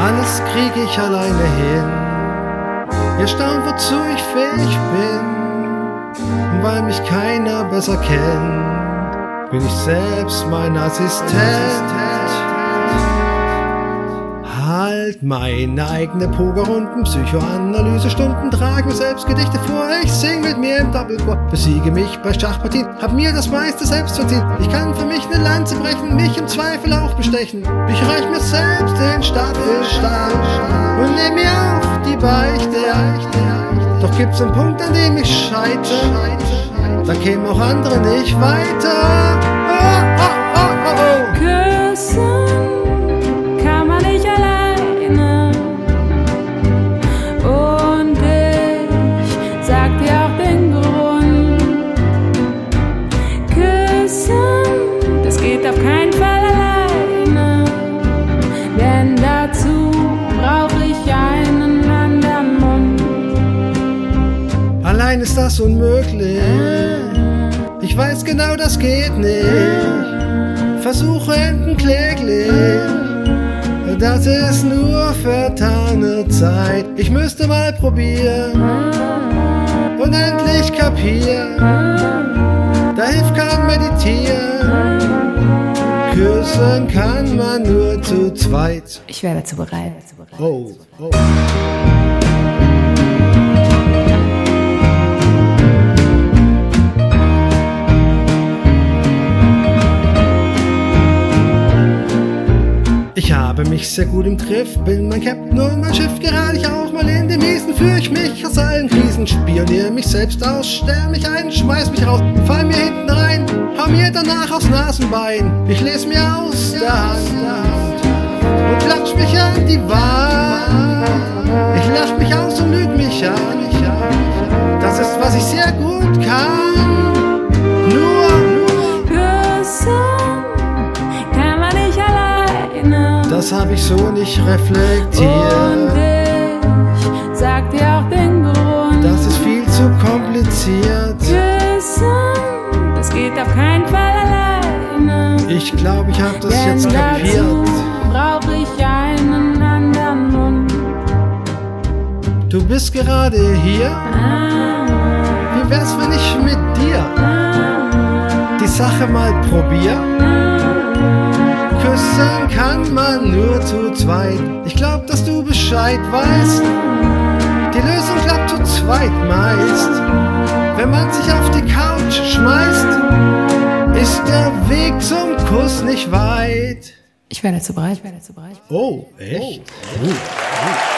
Alles krieg ich alleine hin. Ihr staunt, wozu ich fähig bin. Weil mich keiner besser kennt, bin ich selbst mein Assistent. Halt meine eigene Pokerrunden, Psychoanalysestunden, trage mir selbst Gedichte vor, ich sing mit mir im Doppelchor, besiege mich bei Schachpartien, hab mir das meiste selbst verdient. Ich kann für mich eine Lanze brechen, mich im Zweifel auch bestechen. Ich reich mir selbst den Staffelstab und nehm mir auch die Beichte. Doch gibt's einen Punkt, an dem ich scheitere, da kämen auch andere nicht weiter. Oh, oh, sag dir auch den Grund. Küssen, das geht auf keinen Fall alleine. Denn dazu brauch ich einen anderen Mund. Allein ist das unmöglich. Ich weiß genau, das geht nicht. Versuche enden kläglich. Das ist nur vertane Zeit. Ich müsste mal probieren und endlich kapieren. Da hilft kein Meditieren. Küssen kann man nur zu zweit. Ich wäre dazu bereit. Oh, oh. Ich habe mich sehr gut im Griff, bin mein Captain und mein Schiff, gerade ich auch mal in den Miesen, führe ich mich aus allen Krisen, spioniere mich selbst aus, stell mich ein, schmeiß mich raus, fall mir hinten rein, hau mir danach aufs Nasenbein, ich lese mir aus der Hand und klatsch mich an die Wand. Das habe ich so nicht reflektiert. Und ich sag dir auch den Grund. Das ist viel zu kompliziert. Küssen, das geht auf keinen Fall alleine. Ich glaube, ich habe das Denn jetzt kapiert. brauch ich einen anderen Mund. Du bist gerade hier. Ah, Wie wär's, wenn ich mit dir ah, die Sache mal probier? Küssen kann man nur zu zweit. Ich glaub, dass du Bescheid weißt. Die Lösung klappt zu zweit meist. Wenn man sich auf die Couch schmeißt, ist der Weg zum Kuss nicht weit. Ich wäre dazu bereit. Ich wäre dazu bereit. Oh, echt? Gut, gut.